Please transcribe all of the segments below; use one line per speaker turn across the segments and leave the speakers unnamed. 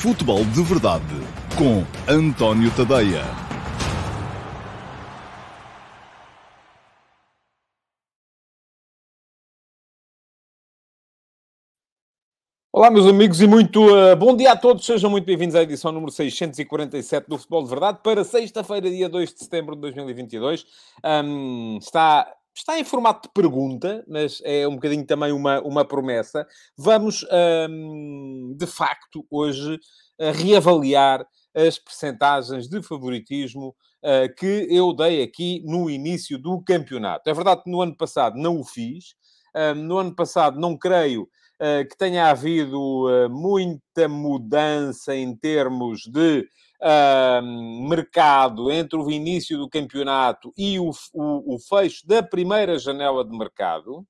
Futebol de Verdade com António Tadeia.
Olá, meus amigos, e muito uh, bom dia a todos. Sejam muito bem-vindos à edição número 647 do Futebol de Verdade para sexta-feira, dia 2 de setembro de 2022. Um, está está em formato de pergunta, mas é um bocadinho também uma, uma promessa. Vamos, hum, de facto, hoje reavaliar as percentagens de favoritismo uh, que eu dei aqui no início do campeonato. É verdade que no ano passado não o fiz. Um, no ano passado não creio uh, que tenha havido uh, muita mudança em termos de mercado entre o início do campeonato e o, o, o fecho da primeira janela de mercado.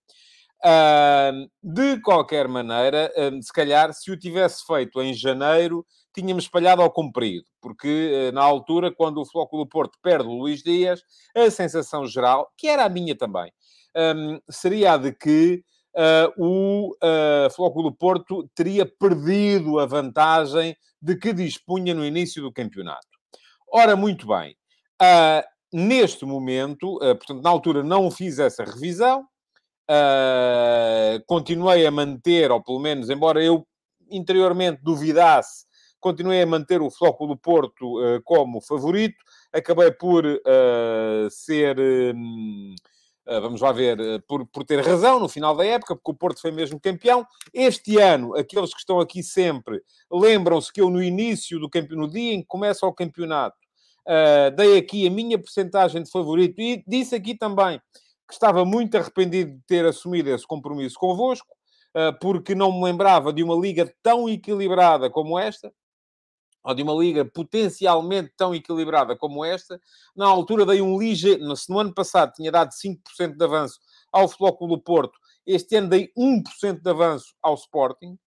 Uh, de qualquer maneira, uh, se calhar, se o tivesse feito em janeiro, tínhamos espalhado ao comprido, porque uh, na altura, quando o Flóculo Porto perde o Luís Dias, a sensação geral, que era a minha também, um, seria a de que uh, o uh, Flóculo Porto teria perdido a vantagem de que dispunha no início do campeonato. Ora, muito bem. Uh, neste momento, uh, portanto, na altura não fiz essa revisão, continuei a manter, ou pelo menos, embora eu interiormente duvidasse, continuei a manter o Flóculo Porto como favorito, acabei por ser. Um, ah, vamos lá ver, ah, por, por ter razão no final da época, porque o Porto foi mesmo campeão. Este ano, aqueles que estão aqui sempre, lembram-se que eu no início do campeonato, no dia em que começa o campeonato, uh, dei aqui a minha percentagem de favorito e disse aqui também que estava muito arrependido de ter assumido esse compromisso convosco, uh, porque não me lembrava de uma liga tão equilibrada como esta ou de uma liga potencialmente tão equilibrada como esta, na altura dei um ligeiro, se no ano passado tinha dado 5% de avanço ao Futebol do Porto, este ano dei 1% de avanço ao Sporting,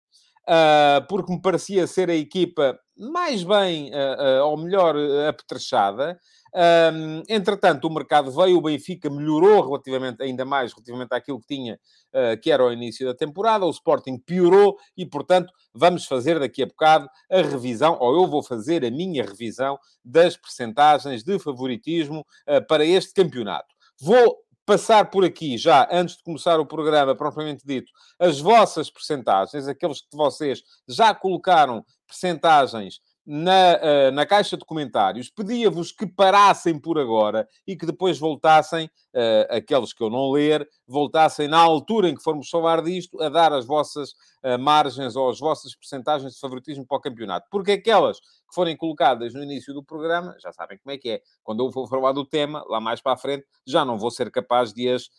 uh, porque me parecia ser a equipa mais bem, uh, uh, ou melhor, apetrechada. Um, entretanto, o mercado veio, o Benfica melhorou relativamente, ainda mais relativamente àquilo que tinha, uh, que era ao início da temporada, o Sporting piorou e, portanto, vamos fazer daqui a bocado a revisão, ou eu vou fazer a minha revisão das percentagens de favoritismo uh, para este campeonato. Vou passar por aqui já, antes de começar o programa propriamente dito, as vossas percentagens, aqueles que vocês já colocaram percentagens na, uh, na caixa de comentários, pedia-vos que parassem por agora e que depois voltassem, uh, aqueles que eu não ler, voltassem na altura em que formos falar disto, a dar as vossas uh, margens ou as vossas percentagens de favoritismo para o campeonato. Porque aquelas que forem colocadas no início do programa, já sabem como é que é. Quando eu for falar do tema, lá mais para a frente, já não vou ser capaz de as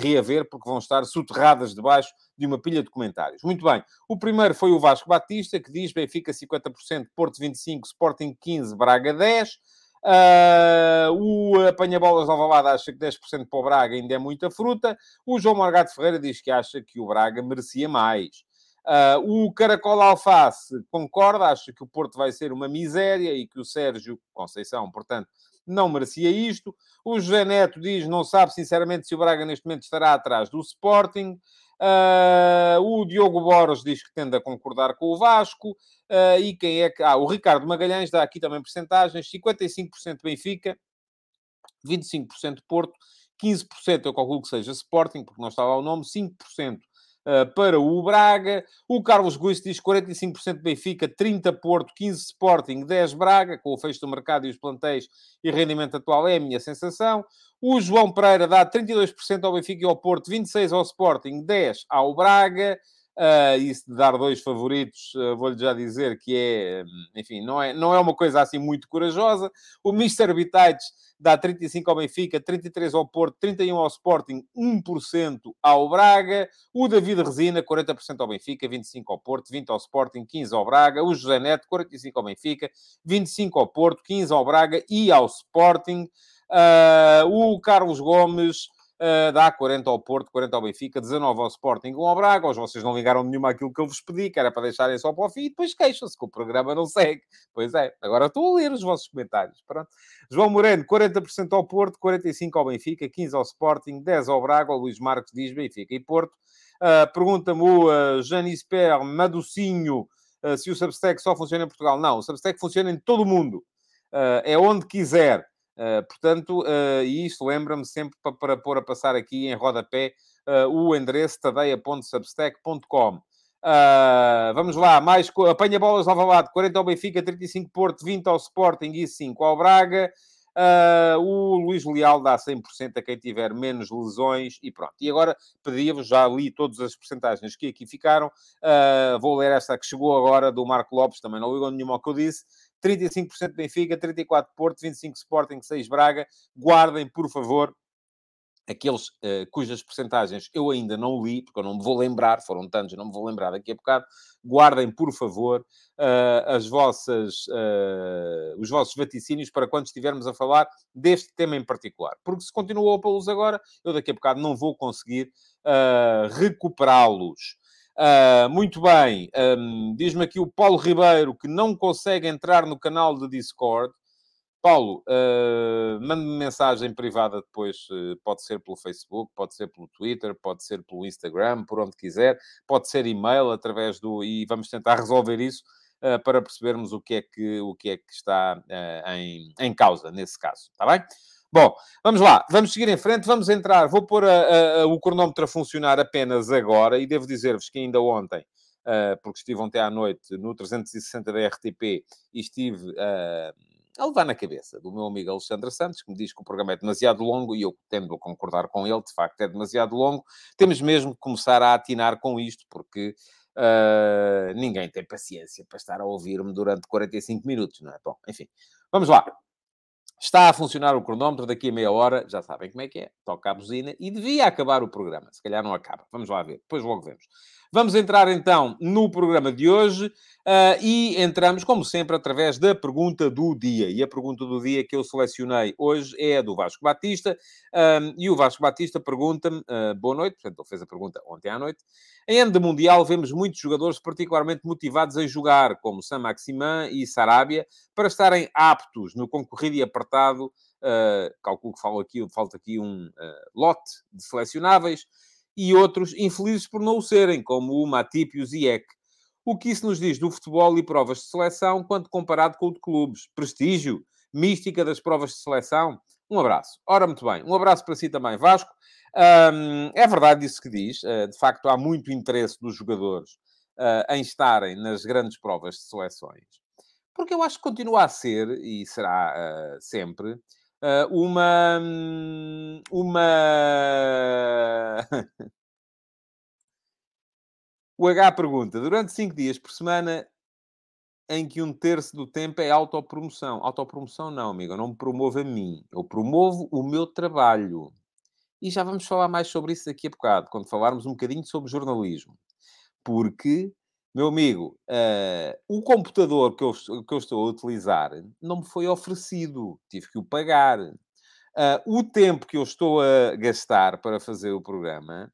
reaver, porque vão estar soterradas debaixo de uma pilha de comentários. Muito bem. O primeiro foi o Vasco Batista, que diz Benfica 50%, Porto 25%, Sporting 15%, Braga 10%. Uh, o Apanha-Bolas de Alvalade acha que 10% para o Braga ainda é muita fruta. O João Margato Ferreira diz que acha que o Braga merecia mais. Uh, o Caracol Alface concorda, acha que o Porto vai ser uma miséria e que o Sérgio Conceição, portanto, não merecia isto. O José Neto diz, não sabe sinceramente se o Braga neste momento estará atrás do Sporting. Uh, o Diogo Boros diz que tende a concordar com o Vasco. Uh, e quem é que. Ah, o Ricardo Magalhães dá aqui também porcentagens: 55% Benfica, 25% Porto, 15% eu calculo que seja Sporting, porque não estava o nome, 5% Uh, para o Braga. O Carlos Guiz diz 45% Benfica, 30% Porto, 15% Sporting, 10% Braga, com o fecho do mercado e os plantéis e rendimento atual é a minha sensação. O João Pereira dá 32% ao Benfica e ao Porto, 26% ao Sporting, 10% ao Braga. Uh, isso de dar dois favoritos, uh, vou-lhe já dizer que é, enfim, não é, não é uma coisa assim muito corajosa. O Mr. Bitites dá 35 ao Benfica, 33 ao Porto, 31 ao Sporting, 1% ao Braga. O David Resina, 40% ao Benfica, 25 ao Porto, 20 ao Sporting, 15 ao Braga. O José Neto, 45 ao Benfica, 25 ao Porto, 15 ao Braga e ao Sporting. Uh, o Carlos Gomes uh, dá 40 ao Porto, 40 ao Benfica, 19 ao Sporting, 1 ao Braga. Hoje vocês não ligaram nenhuma àquilo que eu vos pedi, que era para deixarem só para o fim, e depois queixam-se que o programa não segue. Pois é, agora estou a ler os vossos comentários. Pronto. João Moreno, 40% ao Porto, 45 ao Benfica, 15 ao Sporting, 10 ao Braga. O Luís Marcos diz Benfica e Porto. Uh, Pergunta-me o uh, Janis Per Maducinho uh, se o Substack só funciona em Portugal. Não, o Substack funciona em todo o mundo. É onde quiser. Uh, portanto, e isto lembra-me sempre para, para pôr a passar aqui em rodapé o endereço tadeia.substack.com. Uh, vamos lá, mais apanha bolas Lado, 40 ao Benfica, 35 Porto, 20 ao Sporting e 5 ao Braga. Uh, o Luís Leal dá 100% a quem tiver menos lesões e pronto. E agora pedia-vos, já li todas as porcentagens que aqui ficaram. Uh, vou ler esta que chegou agora do Marco Lopes, também não ligou nenhuma ao que eu disse. 35% Benfica, 34 Porto, 25 Sporting, 6 Braga. Guardem, por favor, aqueles uh, cujas percentagens eu ainda não li, porque eu não me vou lembrar, foram tantos, não me vou lembrar daqui a bocado, guardem, por favor, uh, as vossas, uh, os vossos vaticínios para quando estivermos a falar deste tema em particular. Porque se continuou a pô-los agora, eu daqui a bocado não vou conseguir recuperá-los. Muito bem, um, diz-me aqui o Paulo Ribeiro que não consegue entrar no canal de Discord. Paulo, uh, mande-me mensagem privada depois, uh, pode ser pelo Facebook, pode ser pelo Twitter, pode ser pelo Instagram, por onde quiser, pode ser e-mail através do. e vamos tentar resolver isso uh, para percebermos o que é que, o que, é que está em, em causa nesse caso, está bem? Bom, vamos lá, vamos seguir em frente, vamos entrar. Vou pôr a, a, o cronómetro a funcionar apenas agora e devo dizer-vos que ainda ontem. porque estive ontem à noite no 360 da RTP e estive a levar na cabeça do meu amigo Alexandre Santos, que me diz que o programa é demasiado longo e eu tendo a concordar com ele, de facto é demasiado longo. Temos mesmo que começar a atinar com isto, porque uh, ninguém tem paciência para estar a ouvir-me durante 45 minutos, não é? Bom, enfim, vamos lá. Está a funcionar o cronómetro, daqui a meia hora, já sabem como é que é, toca a buzina e devia acabar o programa. Se calhar não acaba. Vamos lá ver, depois logo vemos. Vamos entrar então no programa de hoje uh, e entramos, como sempre, através da pergunta do dia. E a pergunta do dia que eu selecionei hoje é a do Vasco Batista. Um, e o Vasco Batista pergunta-me, uh, boa noite, portanto, ele fez a pergunta ontem à noite. Em ano de Mundial, vemos muitos jogadores particularmente motivados a jogar, como Sam Maximan e Sarabia, para estarem aptos no concorrido e apertado. Uh, calculo que falo aqui, falta aqui um lote de selecionáveis e outros infelizes por não o serem, como o Matip e o. O que isso nos diz do futebol e provas de seleção quando comparado com o de clubes? Prestígio? Mística das provas de seleção? Um abraço. Ora, muito bem. Um abraço para si também, Vasco. É verdade isso que diz. Uh, de facto, há muito interesse dos jogadores uh, em estarem nas grandes provas de seleções. Porque eu acho que continua a ser, e será uh, sempre, uma. Uma. o H pergunta: durante cinco dias por semana, em que um terço do tempo é autopromoção. Autopromoção não, amigo, eu não me promovo a mim, eu promovo o meu trabalho. E já vamos falar mais sobre isso daqui a bocado, quando falarmos um bocadinho sobre jornalismo. Porque meu amigo, uh, o computador que eu, que eu estou a utilizar não me foi oferecido, tive que o pagar. Uh, o tempo que eu estou a gastar para fazer o programa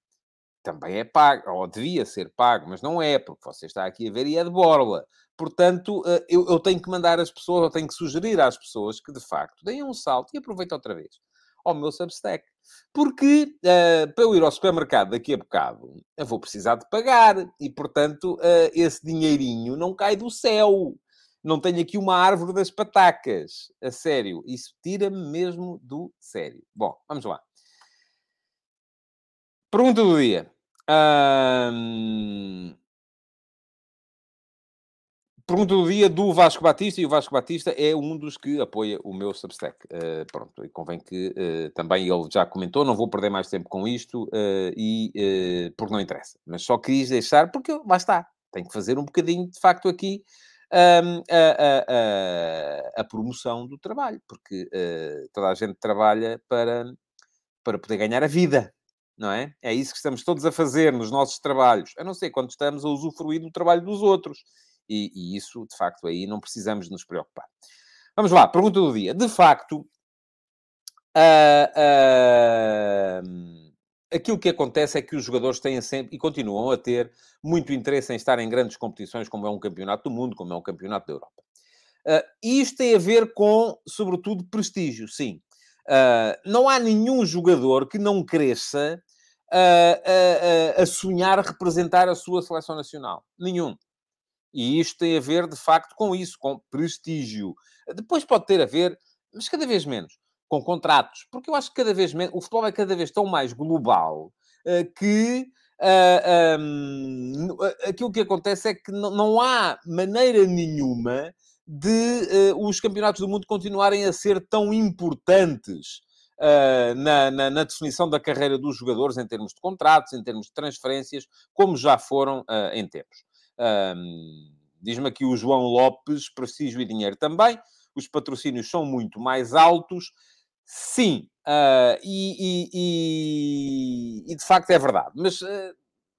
também é pago, ou devia ser pago, mas não é, porque você está aqui a ver e é de borla. Portanto, uh, eu, eu, tenho que mandar as pessoas, eu tenho que sugerir às pessoas que, de facto, deem um salto e aproveitem outra vez ao meu Substack. Porque uh, para eu ir ao supermercado daqui a bocado, eu vou precisar de pagar. E, portanto, uh, esse dinheirinho não cai do céu. Não tenho aqui uma árvore das patacas. A sério. Isso tira-me mesmo do sério. Bom, vamos lá. Pergunta do dia. Pergunta do dia do Vasco Batista, e o Vasco Batista é um dos que apoia o meu Substack. Uh, pronto, e convém que uh, também ele já comentou, não vou perder mais tempo com isto, uh, e porque não interessa. Mas só quis deixar, porque lá está, tenho que fazer um bocadinho, de facto, aqui um, a, a, a, a, promoção do trabalho, porque toda a gente trabalha para, para poder ganhar a vida. Não é? É isso que estamos todos a fazer nos nossos trabalhos. A não ser quando estamos a usufruir do trabalho dos outros e, e isso, de facto, aí não precisamos nos preocupar. Vamos lá, pergunta do dia. De facto, uh, uh, aquilo que acontece é que os jogadores têm sempre e continuam a ter muito interesse em estar em grandes competições, como é um campeonato do mundo, como é um campeonato da Europa. Uh, isto tem a ver com, sobretudo, prestígio, sim. Não há nenhum jogador que não cresça a sonhar representar a sua seleção nacional. Nenhum. E isto tem a ver, de facto, com isso, com prestígio. Depois pode ter a ver, mas cada vez menos, com contratos. Porque eu acho que cada vez menos... O futebol é cada vez tão mais global uh, que... Uh, um, aquilo que acontece é que não há maneira nenhuma de uh, os campeonatos do mundo continuarem a ser tão importantes uh, na, na, na, definição da carreira dos jogadores em termos de contratos, em termos de transferências, como já foram uh, em tempos. Diz-me aqui o João Lopes, prestígio e dinheiro também. Os patrocínios são muito mais altos. Sim, uh, e, e, e, e, de facto é verdade. Mas, uh,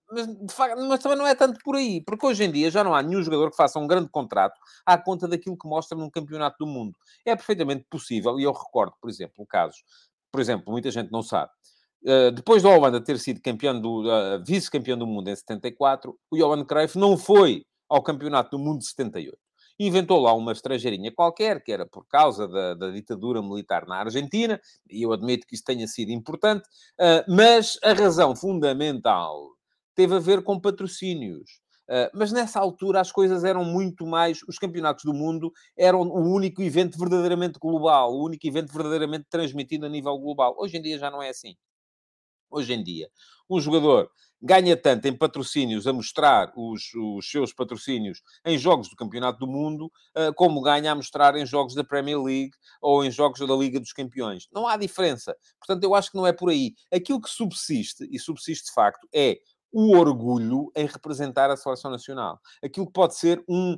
mas, facto, mas, também não é tanto por aí, porque hoje em dia já não há nenhum jogador que faça um grande contrato à conta daquilo que mostra num campeonato do mundo. É perfeitamente possível, e eu recordo, por exemplo, casos por exemplo, muita gente não sabe. Uh, depois da Holanda ter sido campeão do, uh, vice-campeão do mundo em 74, o Johan Cruyff não foi ao campeonato do mundo de 78. Inventou lá uma estrangeirinha qualquer, que era por causa da, da ditadura militar na Argentina, e eu admito que isso tenha sido importante, uh, mas a razão fundamental teve a ver com patrocínios. Uh, mas nessa altura as coisas eram muito mais. Os campeonatos do mundo eram o único evento verdadeiramente global, o único evento verdadeiramente transmitido a nível global. Hoje em dia já não é assim. Hoje em dia, um jogador ganha tanto em patrocínios a mostrar os, os seus patrocínios em jogos do Campeonato do Mundo, uh, como ganha a mostrar em jogos da Premier League ou em jogos da Liga dos Campeões. Não há diferença. Portanto, eu acho que não é por aí. Aquilo que subsiste, e subsiste de facto, é o orgulho em representar a seleção nacional. Aquilo que pode ser um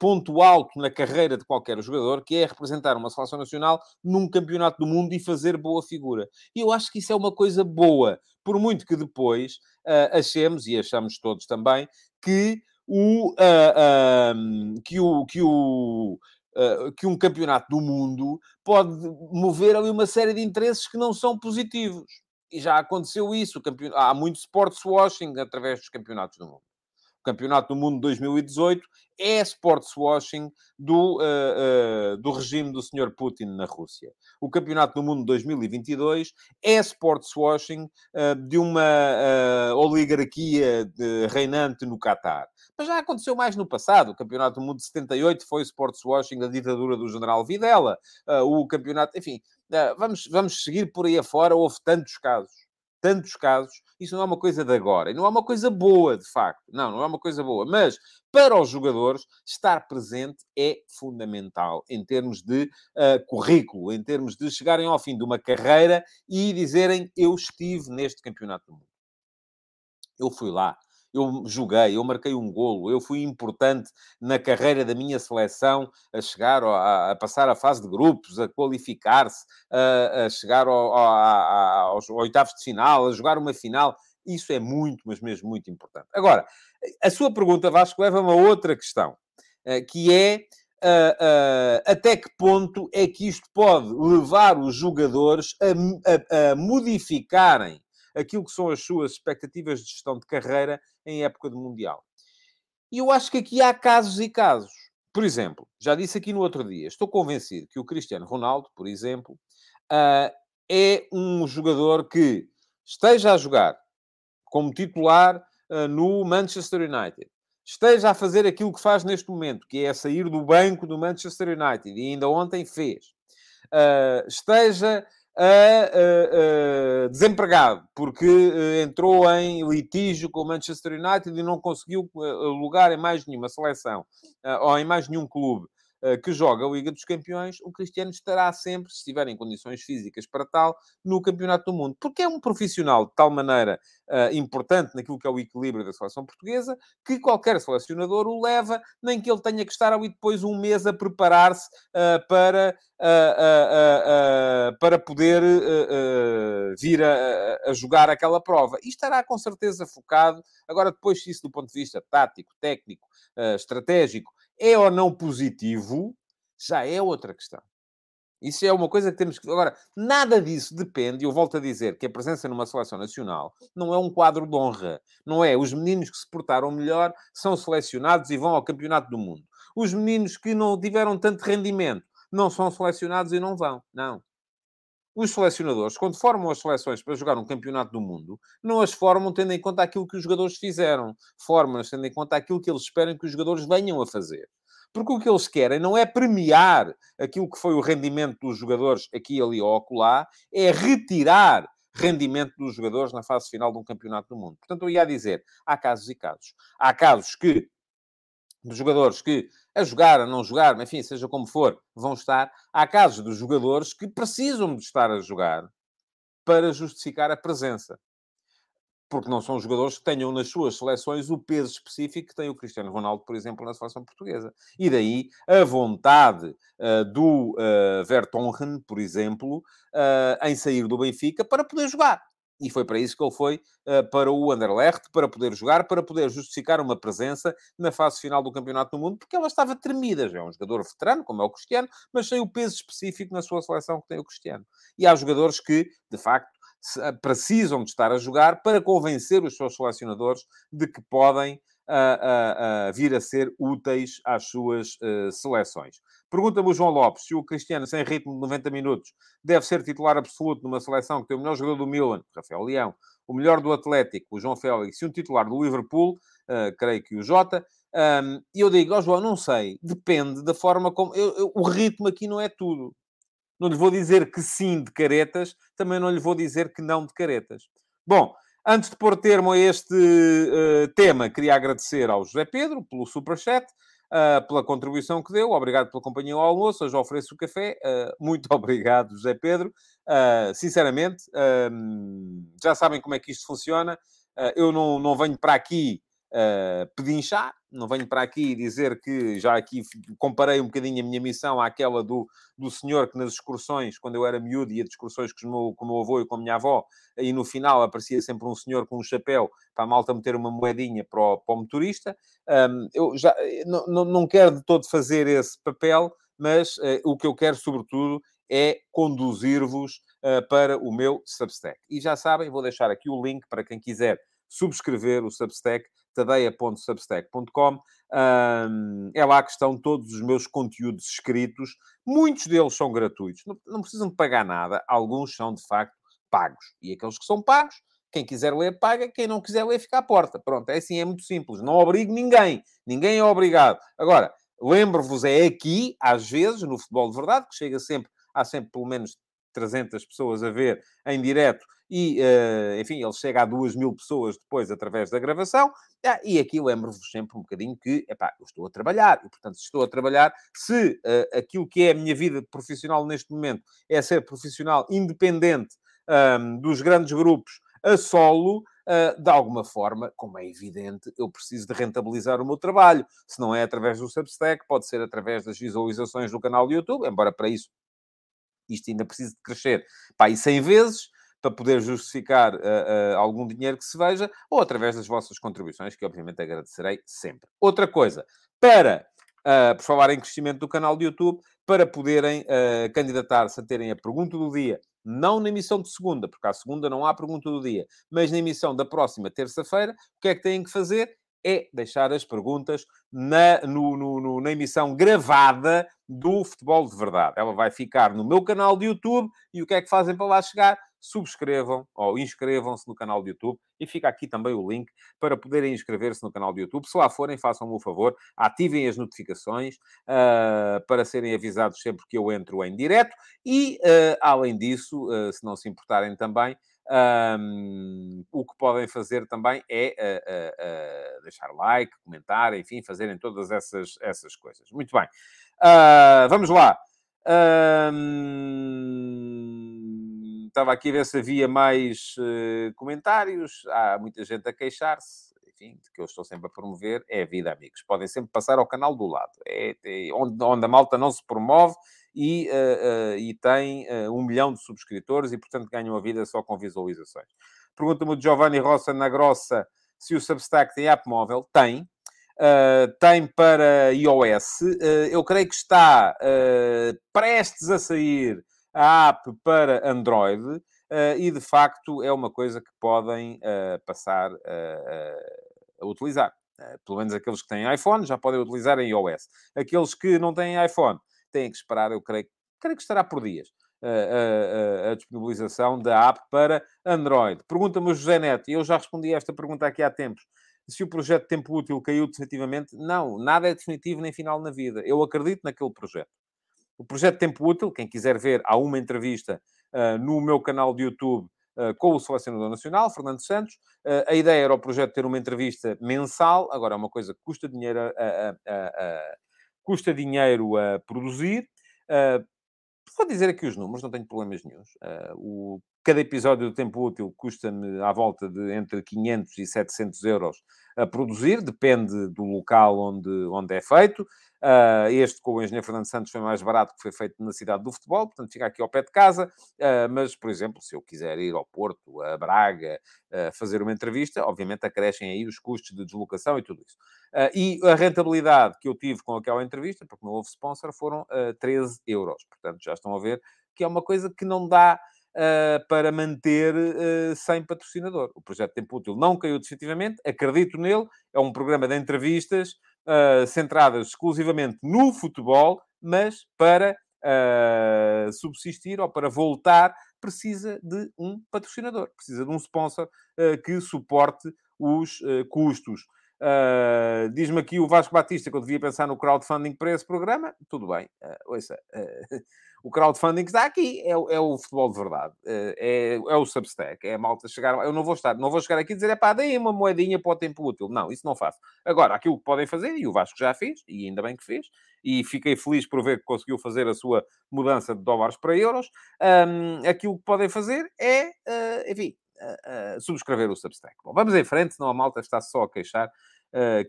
ponto alto na carreira de qualquer jogador, que é representar uma seleção nacional num campeonato do mundo e fazer boa figura. E eu acho que isso é uma coisa boa, por muito que depois uh, achemos, e achamos todos também, que o, uh, que o, que o que um campeonato do mundo pode mover ali uma série de interesses que não são positivos e já aconteceu isso. Há muito sports washing através dos campeonatos do mundo. Campeonato do Mundo 2018 é sports washing do, uh, uh, do regime do Sr. Putin na Rússia. O Campeonato do Mundo 2022 é sports washing uh, de uma oligarquia reinante no Catar. Mas já aconteceu mais no passado. O Campeonato do Mundo de 78 foi sports washing da ditadura do General Videla. o campeonato, enfim, vamos, vamos seguir por aí afora. Houve tantos casos, tantos casos. Isso não é uma coisa de agora. E não é uma coisa boa, de facto. Não, não é uma coisa boa. Mas, para os jogadores, estar presente é fundamental em termos de uh, currículo, em termos de chegarem ao fim de uma carreira e dizerem eu estive neste campeonato do mundo. Eu fui lá eu joguei, eu marquei um golo, eu fui importante na carreira da minha seleção a chegar, a, a passar a fase de grupos, a qualificar-se, a, a, chegar ao, a, aos oitavos de final, a jogar uma final. Isso é muito, mas mesmo muito importante. Agora, a sua pergunta, Vasco, leva-me a outra questão, eh, que é Uh, uh, até que ponto é que isto pode levar os jogadores a, a, a, modificarem aquilo que são as suas expectativas de gestão de carreira em época de Mundial. E eu acho que aqui há casos e casos. Por exemplo, já disse aqui no outro dia, estou convencido que o Cristiano Ronaldo, por exemplo, uh, é um jogador que esteja a jogar como titular uh, no Manchester United, esteja a fazer aquilo que faz neste momento, que é sair do banco do Manchester United, e ainda ontem fez, uh, esteja a, desempregado, porque uh, entrou em litígio com o Manchester United e não conseguiu uh, lugar em mais nenhuma seleção uh, ou em mais nenhum clube. Eh, que joga a Liga dos Campeões, o Cristiano estará sempre, se estiver em condições físicas para tal, no Campeonato do Mundo. Porque é um profissional de tal maneira uh, importante naquilo que é o equilíbrio da seleção portuguesa, que qualquer selecionador o leva, nem que ele tenha que estar ali depois um mês a preparar-se uh, para, uh, para poder vir a, a, jogar aquela prova. E estará com certeza focado. Agora, depois, se isso do ponto de vista tático, técnico, estratégico, é ou não positivo, já é outra questão. Isso é uma coisa que temos que. Agora, nada disso depende, eu volto a dizer que a presença numa seleção nacional não é um quadro de honra. Não é. Os meninos que se portaram melhor são selecionados e vão ao Campeonato do Mundo. Os meninos que não tiveram tanto rendimento não são selecionados e não vão. Não. Os selecionadores, quando formam as seleções para jogar um campeonato do mundo, não as formam tendo em conta aquilo que os jogadores fizeram. Formam-as tendo em conta aquilo que eles esperam que os jogadores venham a fazer. Porque o que eles querem não é premiar aquilo que foi o rendimento dos jogadores aqui, ali ou acolá, é retirar rendimento dos jogadores na fase final de um campeonato do mundo. Portanto, eu ia dizer, há casos e casos. Há casos que dos jogadores que, a jogar, a não jogar, enfim, seja como for, vão estar. Há casos dos jogadores que precisam de estar a jogar para justificar a presença. Porque não são jogadores que tenham nas suas seleções o peso específico que tem o Cristiano Ronaldo, por exemplo, na seleção portuguesa. E daí a vontade uh, do uh, Vertonghen, por exemplo, uh, em sair do Benfica para poder jogar. E foi para isso que ele foi uh, para o Anderlecht, para poder jogar, para poder justificar uma presença na fase final do Campeonato do Mundo, porque ela estava tremida. Já é um jogador veterano, como é o Cristiano, mas sem o peso específico na sua seleção que tem o Cristiano. E há jogadores que, de facto, eh, precisam de estar a jogar para convencer os seus selecionadores de que podem uh, uh, vir a ser úteis às suas seleções. Pergunta-me o João Lopes se o Cristiano, sem ritmo de 90 minutos, deve ser titular absoluto numa seleção que tem o melhor jogador do Milan, Rafael Leão, o melhor do Atlético, o João Félix, e um titular do Liverpool, uh, creio que o Jota. Um, e eu digo ao João, não sei, depende da forma como. Eu, eu, o ritmo aqui não é tudo. Não lhe vou dizer que sim de caretas, também não lhe vou dizer que não de caretas. Bom, antes de pôr termo a este uh, tema, queria agradecer ao José Pedro pelo superchat uh, pela contribuição que deu. Obrigado pela companhia ao almoço. Hoje ofereço o café. Uh, muito obrigado, José Pedro. Sinceramente, já sabem como é que isto funciona. eu não, não venho para aqui uh, pedinchar, não venho para aqui dizer que já aqui comparei um bocadinho a minha missão àquela do, do senhor que nas excursões, quando eu era miúdo, ia de excursões com o, meu, com o meu avô e com a minha avó, e no final aparecia sempre um senhor com um chapéu para a malta meter uma moedinha para o, para o motorista. Um, eu já não, não, não quero de todo fazer esse papel, mas uh, o que eu quero, sobretudo, é conduzir-vos uh, para o meu Substack. E já sabem, vou deixar aqui o link para quem quiser subscrever o Substack tadeia.substack.com. É lá que estão todos os meus conteúdos escritos. Muitos deles são gratuitos, não, não precisam de pagar nada. Alguns são, de facto, pagos. E aqueles que são pagos, quem quiser ler, paga. Quem não quiser ler, fica à porta. Pronto, é assim, é muito simples. Não obrigo ninguém. Ninguém é obrigado. Agora, lembro-vos, é aqui, às vezes, no futebol de verdade, que chega sempre, há sempre pelo menos 300 pessoas a ver em direto e, uh, enfim, ele chega a 2 mil pessoas depois através da gravação. Ah, e aqui lembro-vos sempre um bocadinho que, epá, eu estou a trabalhar, e portanto, se estou a trabalhar, se uh, aquilo que é a minha vida profissional neste momento é ser profissional independente um, dos grandes grupos a solo, uh, de alguma forma, como é evidente, eu preciso de rentabilizar o meu trabalho. Se não é através do Substack, pode ser através das visualizações do canal do YouTube, embora para isso isto ainda precisa de crescer, pá, e 100 vezes, para poder justificar uh, uh, algum dinheiro que se veja, ou através das vossas contribuições, que obviamente agradecerei sempre. Outra coisa, para, uh, por falar em crescimento do canal do YouTube, para poderem candidatar-se a terem a pergunta do dia, não na emissão de segunda, porque à segunda não há pergunta do dia, mas na emissão da próxima terça-feira, o que é que têm que fazer? é deixar as perguntas na, no, no, no, na emissão gravada do Futebol de Verdade. Ela vai ficar no meu canal de YouTube e o que é que fazem para lá chegar? Subscrevam ou inscrevam-se no canal de YouTube e fica aqui também o link para poderem inscrever-se no canal de YouTube. Se lá forem, façam-me o favor, ativem as notificações uh, para serem avisados sempre que eu entro em direto e, uh, além disso, uh, se não se importarem também, um, o que podem fazer também é uh, uh, uh, deixar like, comentar, enfim, fazerem todas essas, essas coisas. Muito bem. Vamos lá. Um, estava aqui a ver se havia mais comentários. Há muita gente a queixar-se. Enfim, que eu estou sempre a promover, é a vida, amigos. Podem sempre passar ao canal do lado. É, é onde, onde a malta não se promove, e, uh, uh, e tem uh, um milhão de subscritores e, portanto, ganham a vida só com visualizações. Pergunta-me o Giovanni Rossa na Grossa se o Substack tem app móvel. Tem. Tem para iOS. eu creio que está prestes a sair a app para Android. e, de facto, é uma coisa que podem passar a utilizar. pelo menos aqueles que têm iPhone já podem utilizar em iOS. Aqueles que não têm iPhone têm que esperar, eu creio, creio que estará por dias. a, a, a, disponibilização da app para Android. Pergunta-me o José Neto, e eu já respondi a esta pergunta aqui há tempos. Se o projeto Tempo Útil caiu definitivamente, não, nada é definitivo nem final na vida. Eu acredito naquele projeto. O projeto Tempo Útil, quem quiser ver, há uma entrevista uh, no meu canal de YouTube uh, com o selecionador nacional, Fernando Santos. Uh, a ideia era o projeto ter uma entrevista mensal, agora é uma coisa que custa dinheiro a, a, a, custa dinheiro a produzir. vou dizer aqui os números, não tenho problemas nenhums. o, cada episódio do Tempo Útil custa-me à volta de entre 500 e 700 euros a produzir, depende do local onde, onde é feito. Uh, este com o engenheiro Fernando Santos foi mais barato que foi feito na cidade do futebol, portanto fica aqui ao pé de casa. Uh, mas, por exemplo, se eu quiser ir ao Porto, a Braga, uh, fazer uma entrevista, obviamente acrescem aí os custos de deslocação e tudo isso. e a rentabilidade que eu tive com aquela entrevista, porque não houve sponsor, foram 13 euros. Portanto, já estão a ver que é uma coisa que não dá uh, para manter uh, sem patrocinador. O projeto Tempo Útil não caiu definitivamente, acredito nele, é um programa de entrevistas uh, centradas exclusivamente no futebol, mas para subsistir ou para voltar precisa de um patrocinador, precisa de um sponsor que suporte os custos. Uh, Diz-me aqui o Vasco Batista que eu devia pensar no crowdfunding para esse programa. Tudo bem. Uh, ouça, uh, o crowdfunding está aqui, é, é, o futebol de verdade, é, é o Substack, é a malta chegar. Eu não vou estar, não vou chegar aqui e dizer, é pá, dei uma moedinha para o tempo útil. Não, isso não faço. Agora, aquilo que podem fazer, e o Vasco já fez, e ainda bem que fez, e fiquei feliz por ver que conseguiu fazer a sua mudança de dólares para euros. Um, aquilo que podem fazer é, enfim, uh, uh, subscrever o Substack. Bom, vamos em frente, senão a malta está só a queixar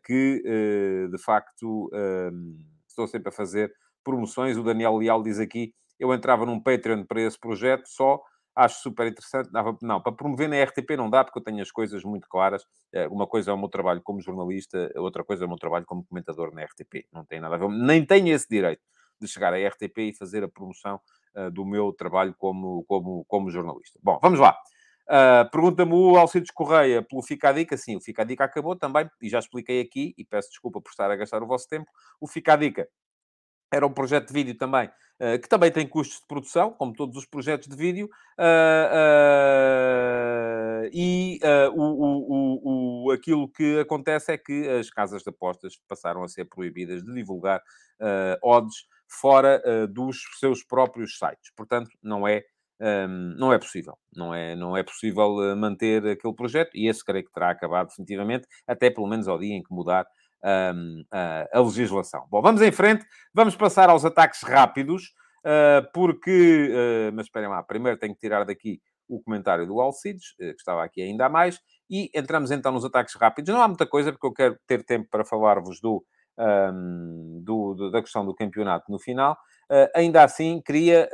que, de facto, estou sempre a fazer promoções. O Daniel Leal diz aqui eu entrava num Patreon para esse projeto só, acho super interessante. Não, para promover na RTP não dá, porque eu tenho as coisas muito claras. Eh, uma coisa é o meu trabalho como jornalista, outra coisa é o meu trabalho como comentador na RTP. Não tem nada a ver, nem tenho esse direito de chegar à RTP e fazer a promoção uh, do meu trabalho como, como, como jornalista. Bom, vamos lá. Uh, Pergunta-me o Alcides Correia pelo Fica a Dica. Sim, o Fica a Dica acabou também, e já expliquei aqui, e peço desculpa por estar a gastar o vosso tempo. O Fica a Dica era um projeto de vídeo também, uh, que também tem custos de produção, como todos os projetos de vídeo, uh, e o, o, o, aquilo que acontece é que as casas de apostas passaram a ser proibidas de divulgar odds fora dos seus próprios sites. Portanto, não é, um, não é possível. Não é, não é possível manter aquele projeto, e esse creio que terá acabado definitivamente, até pelo menos ao dia em que mudar um, a, a legislação. Bom, vamos em frente, vamos passar aos ataques rápidos, uh, porque, uh, mas esperem lá, primeiro tenho que tirar daqui o comentário do Alcides, uh, que estava aqui ainda a mais, e entramos então nos ataques rápidos. Não há muita coisa, porque eu quero ter tempo para falar-vos do, um, do, do, da questão do campeonato no final. Ainda assim, queria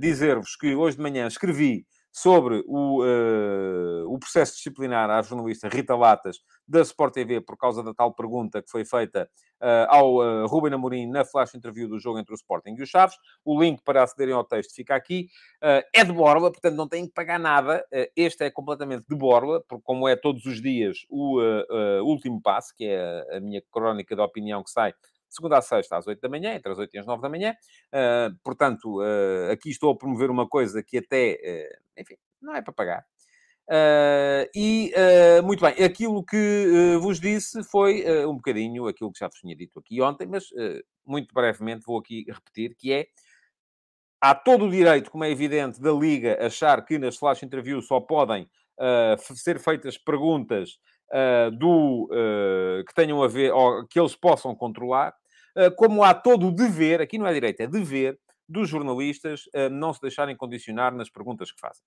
dizer-vos que hoje de manhã escrevi sobre o, uh, o processo disciplinar à jornalista Rita Latas da Sport TV por causa da tal pergunta que foi feita uh, ao uh, Ruben Amorim na flash interview do jogo entre o Sporting e o Chaves. O link para acederem ao texto fica aqui. é de borla, portanto não têm que pagar nada. este é completamente de borla, porque como é todos os dias o último passo, que é a minha crónica de opinião que sai segunda a sexta, às 8 da manhã, entre as 8 e as 9 da manhã. Uh, portanto, uh, aqui estou a promover uma coisa que até, uh, enfim, não é para pagar. e, muito bem, aquilo que vos disse foi um bocadinho aquilo que já vos tinha dito aqui ontem, mas muito brevemente vou aqui repetir, que é há todo o direito, como é evidente, da Liga achar que nas flash interviews só podem ser feitas perguntas uh, do, uh, que tenham a ver, ou que eles possam controlar, como há todo o dever, aqui não é direito, é dever, dos jornalistas eh, não se deixarem condicionar nas perguntas que fazem.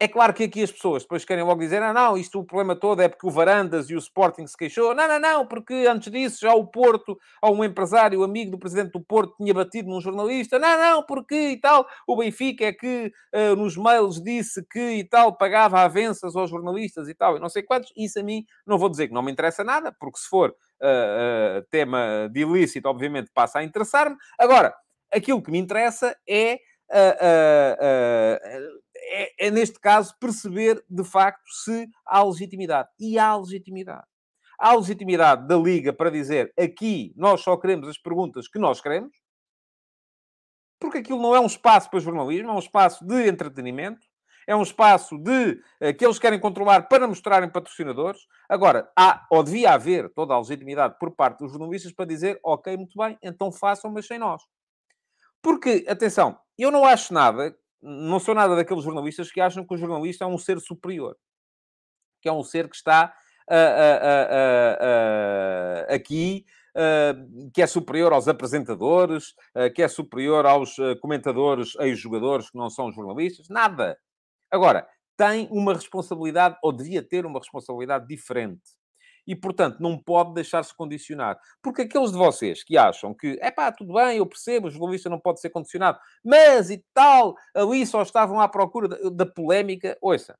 É claro que aqui as pessoas depois querem logo dizer: ah, não, isto o problema todo é porque o Varandas e o Sporting se queixou. Não, não, não, porque antes disso já o Porto, ou um empresário amigo do presidente do Porto, tinha batido num jornalista. Não, não, porque e tal. O Benfica é que uh, nos mails disse que e tal pagava avanças aos jornalistas e tal, e não sei quantos. Isso a mim não vou dizer que não me interessa nada, porque se for uh, uh, tema de ilícito, obviamente passa a interessar-me. Agora, aquilo que me interessa é. Uh, é, é, neste caso, perceber de facto se há legitimidade. E há legitimidade. Há legitimidade da Liga para dizer aqui nós só queremos as perguntas que nós queremos, Porque aquilo não é um espaço para jornalismo, é um espaço de entretenimento, é um espaço de uh, que eles querem controlar para mostrarem patrocinadores. Agora, há, ou devia haver toda a legitimidade por parte dos jornalistas para dizer, ok, muito bem, então façam, mas sem nós. Porque, atenção, eu não acho nada, não sou nada daqueles jornalistas que acham que o jornalista é um ser superior. Que é um ser que está uh, uh, aqui, que é superior aos apresentadores, que é superior aos comentadores, ex-jogadores que não são jornalistas. Nada. Agora, tem uma responsabilidade, ou devia ter uma responsabilidade diferente e, portanto, não pode deixar-se condicionar. Porque aqueles de vocês que acham que, é pá, tudo bem, eu percebo, o jornalista não pode ser condicionado, mas e tal, ali só estavam à procura da, da polémica, ouça,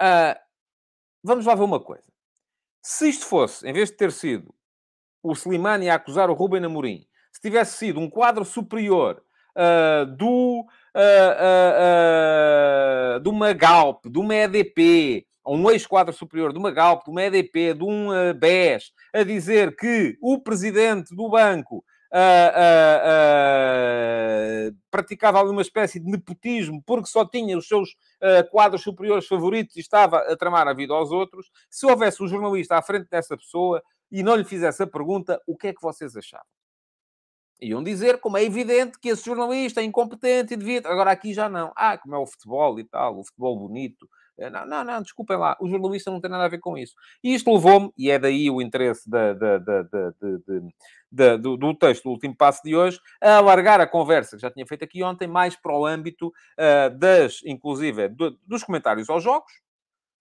uh, vamos lá ver uma coisa. Se isto fosse, em vez de ter sido o Slimani a acusar o Ruben Amorim, se tivesse sido um quadro superior uh, do, uh, uh, de uma Galp, de uma EDP, um ex-quadro superior de uma Galp, de uma EDP, de um uh, BES, a dizer que o presidente do banco uh, uh, praticava ali uma espécie de nepotismo porque só tinha os seus quadros superiores favoritos e estava a tramar a vida aos outros, se houvesse um jornalista à frente dessa pessoa e não lhe fizesse a pergunta, o que é que vocês achavam? Iam dizer, como é evidente, que esse jornalista é incompetente e devia... Agora aqui já não. Ah, como é o futebol e tal, o futebol bonito, eh, não, não, não, desculpem lá, o jornalista não tem nada a ver com isso. E isto levou-me, e é daí o interesse do, do texto do último passo de hoje, a alargar a conversa que já tinha feito aqui ontem, mais para o âmbito uh, das, inclusive, do, dos comentários aos jogos,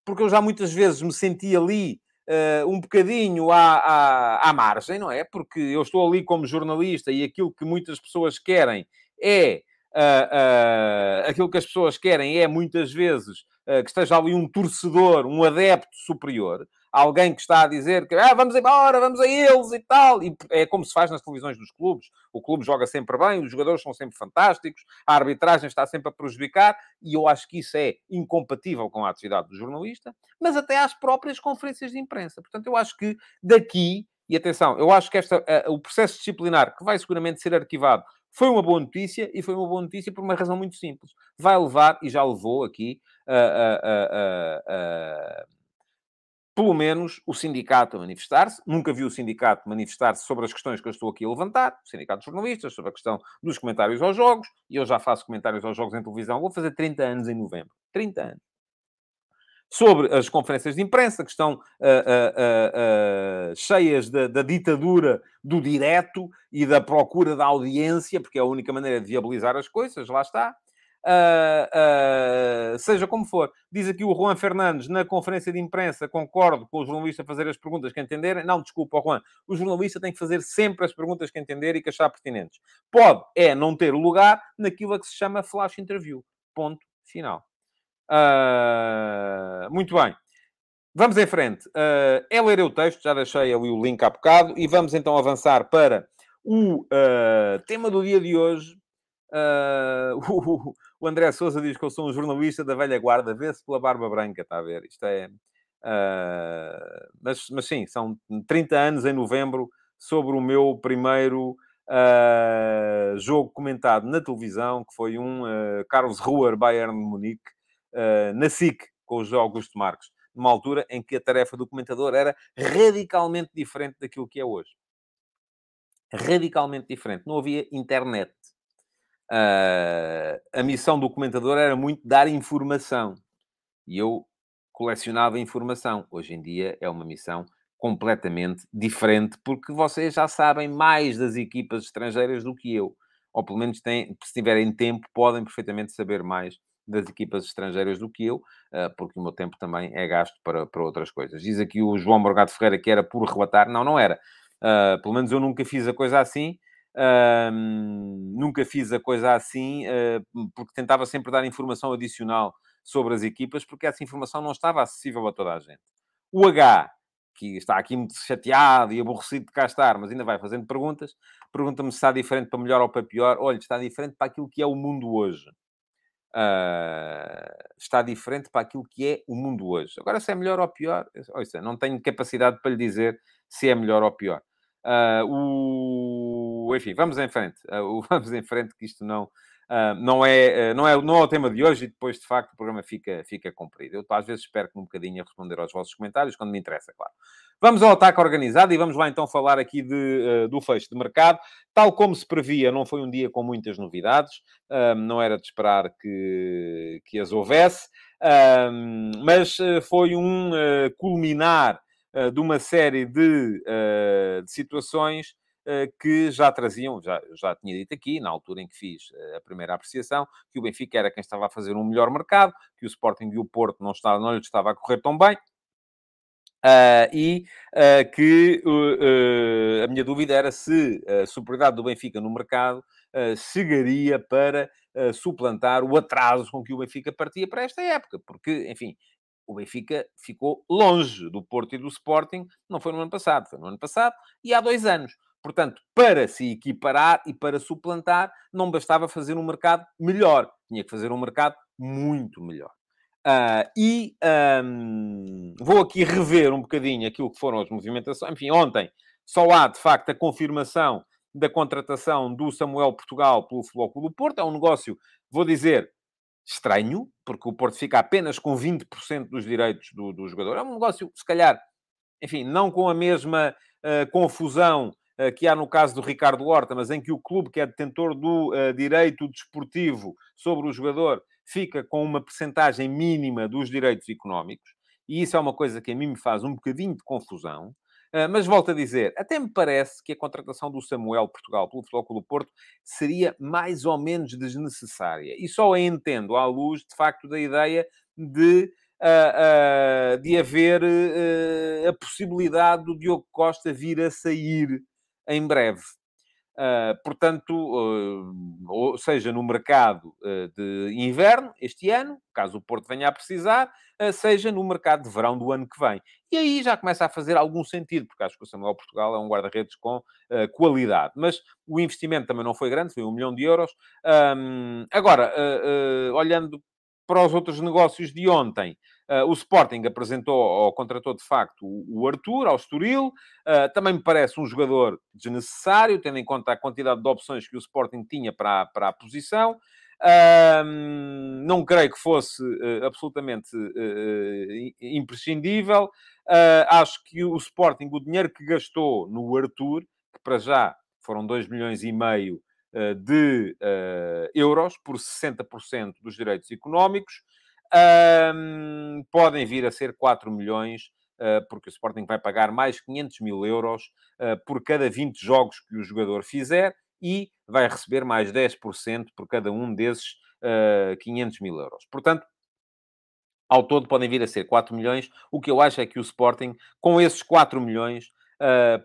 porque eu já muitas vezes me senti ali uh, um bocadinho à, à, à margem, não é? Porque eu estou ali como jornalista e aquilo que muitas pessoas querem é. Uh, uh, aquilo que as pessoas querem é muitas vezes uh, que esteja ali um torcedor, um adepto superior, alguém que está a dizer que ah, vamos embora, vamos a eles e tal. E é como se faz nas televisões dos clubes. O clube joga sempre bem, os jogadores são sempre fantásticos, a arbitragem está sempre a prejudicar, e eu acho que isso é incompatível com a atividade do jornalista, mas até às próprias conferências de imprensa. Portanto, eu acho que daqui, e atenção, eu acho que esta, uh, o processo disciplinar, que vai seguramente ser arquivado, foi uma boa notícia e foi uma boa notícia por uma razão muito simples. Vai levar, e já levou aqui, uh, pelo menos o sindicato a manifestar-se. Nunca vi o sindicato manifestar-se sobre as questões que eu estou aqui a levantar, o sindicato de jornalistas, sobre a questão dos comentários aos jogos, e eu já faço comentários aos jogos em televisão. Vou fazer 30 anos em novembro. 30 anos sobre as conferências de imprensa, que estão uh, uh, uh, cheias da, da, ditadura do direto e da procura da audiência, porque é a única maneira de viabilizar as coisas, lá está. Seja como for, diz aqui o Juan Fernandes na conferência de imprensa: concordo com o jornalista fazer as perguntas que entenderem. Não, desculpa, Juan, o jornalista tem que fazer sempre as perguntas que entender e que achar pertinentes. Pode é não ter lugar naquilo que se chama flash interview. Ponto final. Uh, muito bem. Vamos em frente. Uh, é ler o texto, já deixei ali o link há bocado, e vamos então avançar para o uh, tema do dia de hoje. Uh, o, André Souza diz que eu sou um jornalista da velha guarda, vê-se pela barba branca, está a ver? Isto é. Uh, mas, mas sim, são 30 anos em novembro sobre o meu primeiro uh, jogo comentado na televisão, que foi um Carlos Ruhr Bayern de Munique, uh, na SIC, com os Augusto Marcos, numa altura em que a tarefa do comentador era radicalmente diferente daquilo que é hoje. Radicalmente diferente. Não havia internet. Uh, a missão do comentador era muito dar informação. E eu colecionava informação. Hoje em dia é uma missão completamente diferente, porque vocês já sabem mais das equipas estrangeiras do que eu. Ou pelo menos, têm, se tiverem tempo, podem perfeitamente saber mais das equipas estrangeiras do que eu, eh, porque o meu tempo também é gasto para, para outras coisas. Diz aqui o João Morgado Ferreira que era por relatar. Não, não era. Uh, pelo menos eu nunca fiz a coisa assim. Uh, nunca fiz a coisa assim, uh, porque tentava sempre dar informação adicional sobre as equipas, porque essa informação não estava acessível a toda a gente. O H, que está aqui muito chateado e aborrecido de cá estar, mas ainda vai fazendo perguntas, pergunta-me se está diferente para melhor ou para pior. Olha, está diferente para aquilo que é o mundo hoje uh, está diferente para aquilo que é o mundo hoje. Agora, se é melhor ou pior, ouça, não tenho capacidade para lhe dizer se é melhor ou pior. Uh, o enfim, vamos em frente. vamos em frente, que isto não, Uh, não, é, uh, não, é, não é o tema de hoje e depois, de facto, o programa fica, fica comprido. Eu, às vezes, espero que um bocadinho a responder aos vossos comentários, quando me interessa, claro. Vamos ao ataque organizado e vamos lá então falar aqui de, uh, do fecho de mercado. Tal como se previa, não foi um dia com muitas novidades, não era de esperar que, que as houvesse, mas foi um culminar de uma série de, de situações que já traziam, já, já tinha dito aqui, na altura em que fiz eh, a primeira apreciação, que o Benfica era quem estava a fazer um melhor mercado, que o Sporting e o Porto não, estava, não lhe estava a correr tão bem. Uh, e uh, que uh, a minha dúvida era se a superioridade do Benfica no mercado chegaria para suplantar o atraso com que o Benfica partia para esta época, porque, enfim, o Benfica ficou longe do Porto e do Sporting, não foi no ano passado, foi no ano passado e há dois anos. Portanto, para se equiparar e para suplantar, não bastava fazer um mercado melhor, tinha que fazer um mercado muito melhor. Uh, e um, vou aqui rever um bocadinho aquilo que foram as movimentações. Enfim, ontem só há, de facto, a confirmação da contratação do Samuel Portugal pelo Futebol do Porto. É um negócio, vou dizer, estranho, porque o Porto fica apenas com 20% dos direitos do, do jogador. É um negócio, se calhar, enfim, não com a mesma uh, confusão que há no caso do Ricardo Horta, mas em que o clube que é detentor do uh, direito desportivo sobre o jogador fica com uma percentagem mínima dos direitos económicos, e isso é uma coisa que a mim me faz um bocadinho de confusão. Uh, mas volto a dizer, até me parece que a contratação do Samuel Portugal pelo Futebol Clube do Porto seria mais ou menos desnecessária. E só a entendo à luz, de facto, da ideia de Uh, uh, de haver uh, a possibilidade do Diogo Costa vir a sair em breve. Uh, portanto, uh, ou seja, no mercado uh, de inverno este ano, caso o Porto venha a precisar, seja no mercado de verão do ano que vem. E aí já começa a fazer algum sentido, porque acho que o Samuel Portugal é um guarda-redes com qualidade. Mas o investimento também não foi grande, foi um milhão de euros. Um, agora, olhando para os outros negócios de ontem, o Sporting apresentou ou contratou de facto o, Arthur ao Estoril. Uh, também me parece um jogador desnecessário, tendo em conta a quantidade de opções que o Sporting tinha para, para a posição. Uh, não creio que fosse uh, absolutamente uh, imprescindível. acho que o Sporting, o dinheiro que gastou no Arthur, que para já foram 2 milhões e meio de euros por 60% dos direitos económicos, um, podem vir a ser 4 milhões, uh, porque o Sporting vai pagar mais 500 mil euros uh, por cada 20 jogos que o jogador fizer e vai receber mais 10% por cada um desses uh, ah, 500 mil euros. Portanto, ao todo podem vir a ser 4 milhões. O que eu acho é que o Sporting, com esses 4 milhões,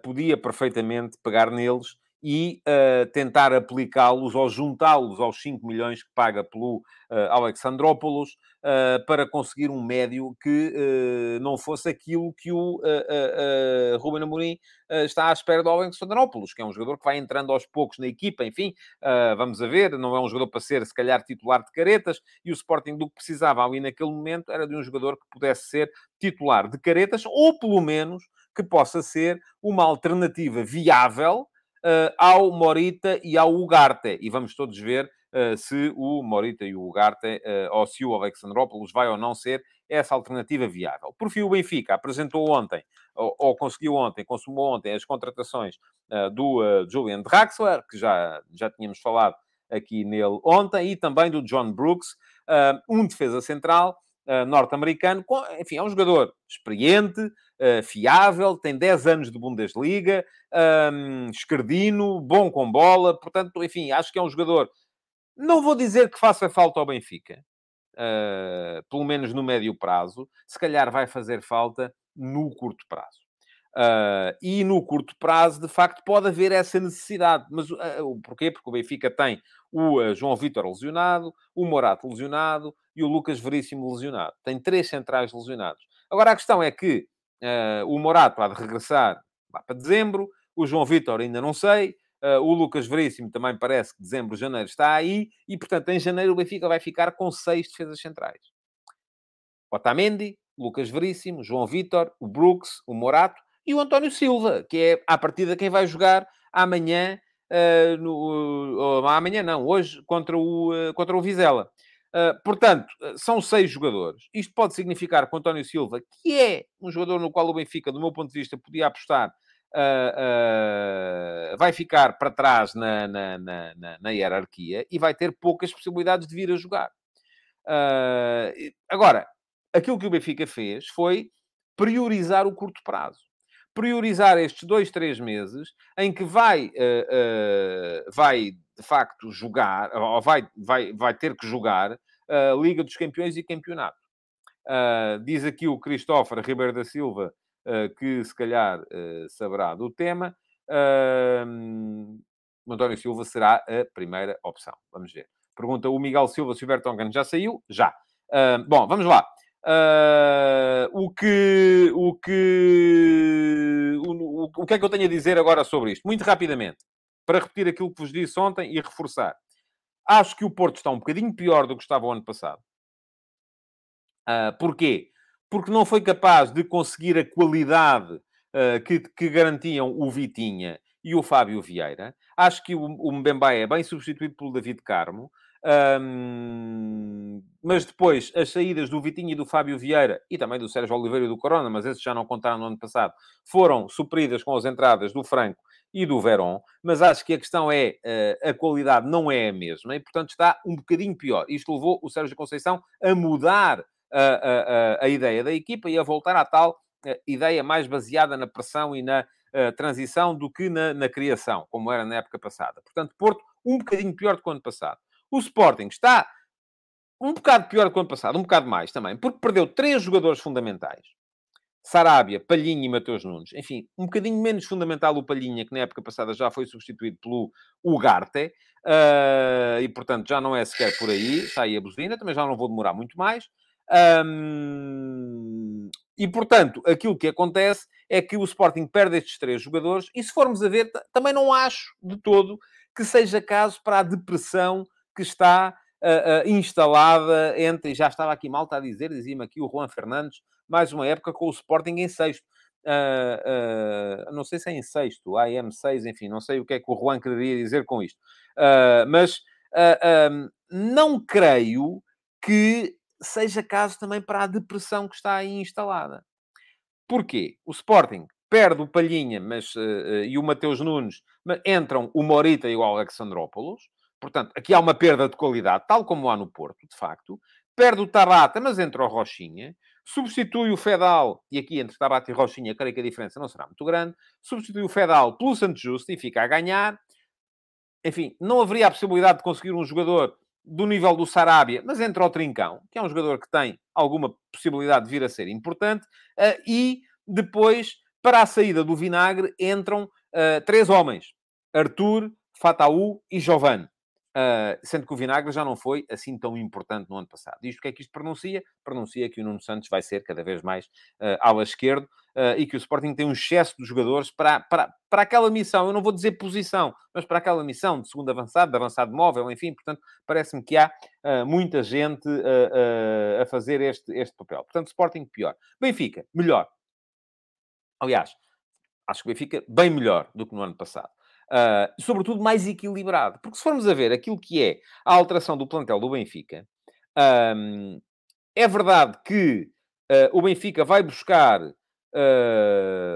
podia perfeitamente pegar neles e uh, tentar aplicá-los ou juntá-los aos 5 milhões que paga pelo uh, Alexandrópolis uh, para conseguir um médio que não fosse aquilo que o uh, Ruben Amorim está à espera do Alexandrópolis, que é um jogador que vai entrando aos poucos na equipa, enfim, vamos a ver, não é um jogador para ser, se calhar, titular de caretas, e o Sporting do que precisava ali naquele momento era de um jogador que pudesse ser titular de caretas, ou pelo menos que possa ser uma alternativa viável ao Morita e ao Ugarte. E vamos todos ver uh, se o Morita e o Ugarte, uh, ou se o Alexandrópolis vai ou não ser essa alternativa viável. Por fim, o Benfica apresentou ontem, ou, ou conseguiu ontem, consumou ontem as contratações do Julian Draxler, que já, já tínhamos falado aqui nele ontem, e também do John Brooks, um defesa central, Uh, norte-americano. Enfim, é um jogador experiente, uh, fiável, tem 10 anos de Bundesliga, um, escardino, bom com bola. Portanto, enfim, acho que é um jogador... Não vou dizer que faça falta ao Benfica, uh, pelo menos no médio prazo. Se calhar vai fazer falta no curto prazo. Uh, e no curto prazo, de facto, pode haver essa necessidade. Mas uh, porquê? Porque o Benfica tem o uh, João Vitor lesionado, o Morato lesionado e o Lucas Veríssimo lesionado. Tem três centrais lesionados. Agora, a questão é que o Morato há de regressar lá para dezembro, o João Vitor ainda não sei, o Lucas Veríssimo também parece que dezembro, janeiro está aí, e, portanto, em janeiro o Benfica vai ficar com seis defesas centrais. Otamendi, Lucas Veríssimo, João Vitor, o Brooks, o Morato, e o António Silva, que é, à partida, quem vai jogar amanhã uh, no, uh, amanhã não, hoje, contra o, uh, contra o Vizela. portanto, são seis jogadores. Isto pode significar que o António Silva, que é um jogador no qual o Benfica, do meu ponto de vista, podia apostar, vai ficar para trás na, na, na, na, hierarquia e vai ter poucas possibilidades de vir a jogar. agora, aquilo que o Benfica fez foi priorizar o curto prazo priorizar estes dois, três meses em que vai, uh, uh, vai de facto jogar, ou vai, vai, vai ter que jogar a uh, Liga dos Campeões e Campeonato. Ah, diz aqui o Christopher Ribeiro da Silva que se calhar saberá do tema. António Silva será a primeira opção. Vamos ver. Pergunta o Miguel Silva se o Vertonghen já saiu? Já. bom, vamos lá. Uh, o que o que o, o, o, que é que eu tenho a dizer agora sobre isto? Muito rapidamente, para repetir aquilo que vos disse ontem e reforçar. Acho que o Porto está um bocadinho pior do que estava o ano passado. Uh, porquê? Porque não foi capaz de conseguir a qualidade uh, que, que, garantiam o Vitinha e o Fábio Vieira. Acho que o, o Mbemba é bem substituído pelo David Carmo. Um, mas depois, as saídas do Vitinho e do Fábio Vieira, e também do Sérgio Oliveira e do Corona, mas esses já não contaram no ano passado, foram supridas com as entradas do Franco e do Verón, mas acho que a questão é, uh, a qualidade não é a mesma, e portanto está um bocadinho pior. Isto levou o Sérgio Conceição a mudar a, a, a, ideia da equipa e a voltar à tal uh, ideia mais baseada na pressão e na uh, transição do que na, na criação, como era na época passada. Portanto, Porto um bocadinho pior do que o ano passado. O Sporting está um bocado pior do que o ano passado, um bocado mais também, porque perdeu três jogadores fundamentais. Sarabia, Palhinha e Mateus Nunes. Enfim, um bocadinho menos fundamental o Palhinha, que na época passada já foi substituído pelo Ugarte. Uh, e, portanto, já não é sequer por aí. Está aí a buzina. Também já não vou demorar muito mais. Um, e, portanto, aquilo que acontece é que o Sporting perde estes três jogadores. E, se formos a ver, também não acho de todo que seja caso para a depressão que está uh, uh, instalada entre, já estava aqui mal, está a dizer, dizia-me aqui o Juan Fernandes, mais uma época com o Sporting em sexto. Uh, não sei se é em sexto, AM6, enfim, não sei o que é que o Juan queria dizer com isto. mas um, não creio que seja caso também para a depressão que está aí instalada. Porquê? O Sporting perde o Palhinha mas, uh, e o Mateus Nunes, entram o Morita e o Alexandrópolis. Portanto, aqui há uma perda de qualidade, tal como há no Porto, de facto. Perde o Tabata, mas entra o Rochinha. Substitui o Fedal, e aqui entre Tabata e Rochinha, creio que a diferença não será muito grande. Substitui o Fedal pelo Santos Justo e fica a ganhar. Enfim, não haveria a possibilidade de conseguir um jogador do nível do Sarabia, mas entra o Trincão, que é um jogador que tem alguma possibilidade de vir a ser importante. Uh, e depois, para a saída do Vinagre, entram uh, três homens. Arthur, Fataú e Giovanni. Uh, sendo que o Vinagre já não foi assim tão importante no ano passado. Isto o que é que isto pronuncia? Pronuncia que o Nuno Santos vai ser cada vez mais uh, ala esquerdo uh, e que o Sporting tem um excesso de jogadores para, para, para aquela missão. Eu não vou dizer posição, mas para aquela missão de segundo avançado, de avançado móvel, enfim. Portanto, parece-me que há uh, muita gente a fazer este, este papel. Portanto, Sporting pior. Benfica, melhor. Aliás, acho que o Benfica bem melhor do que no ano passado uh, sobretudo mais equilibrado. Porque se formos a ver aquilo que é a alteração do plantel do Benfica, um, é verdade que uh, o Benfica vai buscar uh,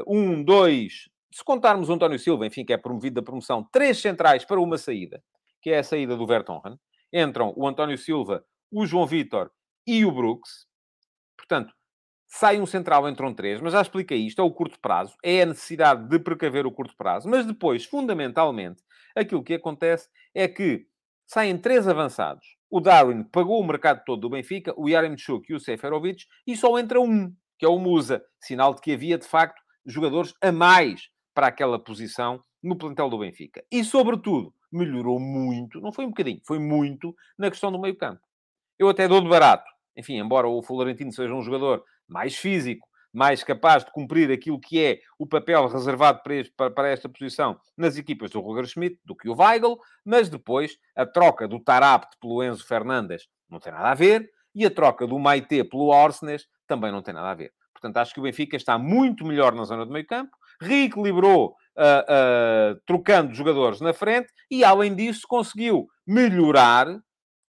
um, dois, se contarmos o António Silva, enfim, que é promovido da promoção, três centrais para uma saída, que é a saída do Vertonghen. Entram o António Silva, o João Vitor e o Brooks. Portanto, sai um central, entram três, mas já expliquei isto, é o curto prazo, é a necessidade de precaver o curto prazo, mas depois, fundamentalmente, aquilo que acontece é que saem três avançados. O Darwin pagou o mercado todo do Benfica, o Yaremchuk e o Seferovic, e só entra um, que é o Musa, sinal de que havia, de facto, jogadores a mais para aquela posição no plantel do Benfica. E, sobretudo, melhorou muito, não foi um bocadinho, foi muito, na questão do meio campo. Eu até dou de barato. Enfim, embora o Florentino seja um jogador mais físico, mais capaz de cumprir aquilo que é o papel reservado para, este, para, esta posição nas equipas do Roger Schmidt do que o Weigl, mas depois a troca do Tarapt pelo Enzo Fernandes não tem nada a ver e a troca do Maite pelo Orsnes também não tem nada a ver. Portanto, acho que o Benfica está muito melhor na zona do meio campo, reequilibrou uh, uh, trocando jogadores na frente e, além disso, conseguiu melhorar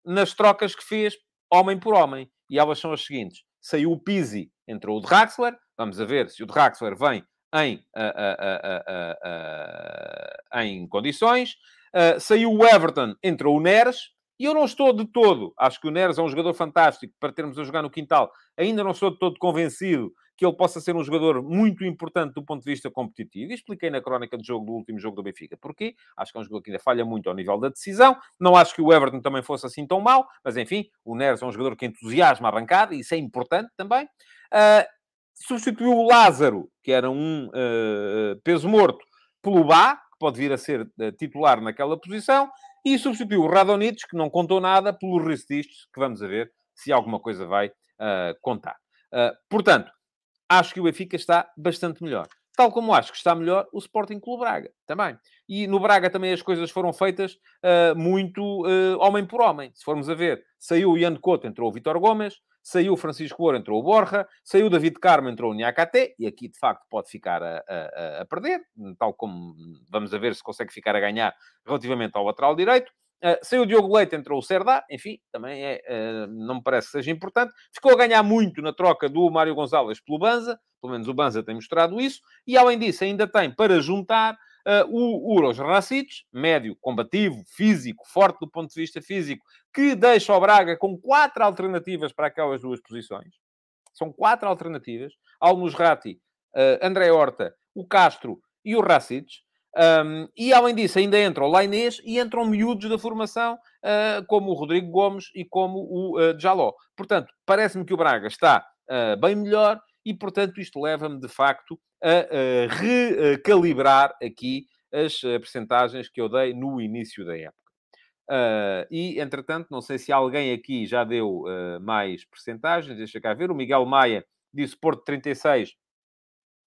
nas trocas que fez homem por homem. E elas são as seguintes. Saiu o Pizzi, entrou o Draxler. Vamos a ver se o Draxler vem em, em condições. saiu o Everton, entrou o Neres. E eu não estou de todo, acho que o Neres é um jogador fantástico para termos a jogar no quintal. Ainda não estou de todo convencido que ele possa ser um jogador muito importante do ponto de vista competitivo. E expliquei na crónica jogo do último jogo do Benfica. Porquê? Acho que é um jogador que ainda falha muito ao nível da decisão. Não acho que o Everton também fosse assim tão mau, mas enfim, o Neres é um jogador que entusiasma a bancada, e isso é importante também. Uh, substituiu o Lázaro, que era um uh, peso morto, pelo Bá, que pode vir a ser uh, titular naquela posição, e substituiu o Radonich, que não contou nada, pelo Ristis, que vamos ver se alguma coisa vai contar. portanto, acho que o Benfica está bastante melhor. Tal como acho que está melhor o Sporting Clube Braga, também. E no Braga também as coisas foram feitas uh, muito uh, homem por homem. Se formos a ver, saiu o Ian Couto, entrou o Vitor Gomes, saiu o Francisco Ouro, entrou o Borja, saiu o David Carmo, entrou o Niakate, e aqui de facto pode ficar a, a, a, perder, tal como vamos a ver se consegue ficar a ganhar relativamente ao lateral direito. Uh, saiu o Diogo Leite, entrou o Serdá, enfim, também é, uh, não me parece que seja importante. Ficou a ganhar muito na troca do Mário Gonçalves pelo Banza, pelo menos o Banza tem mostrado isso, e além disso ainda tem para juntar uh, o Uros Racic, médio, combativo, físico, forte do ponto de vista físico, que deixa o Braga com quatro alternativas para aquelas duas posições. São quatro alternativas. Almusrati, uh, André Horta, o Castro e o Racic. Um, e além disso, ainda entra o Lainês e entram miúdos da formação, uh, como o Rodrigo Gomes e como o uh, Jaló. Portanto, parece-me que o Braga está uh, bem melhor e, portanto, isto leva-me de facto a, a recalibrar aqui as percentagens que eu dei no início da época. Uh, e, entretanto, não sei se alguém aqui já deu uh, mais percentagens, deixa cá ver. O Miguel Maia disse Porto 36,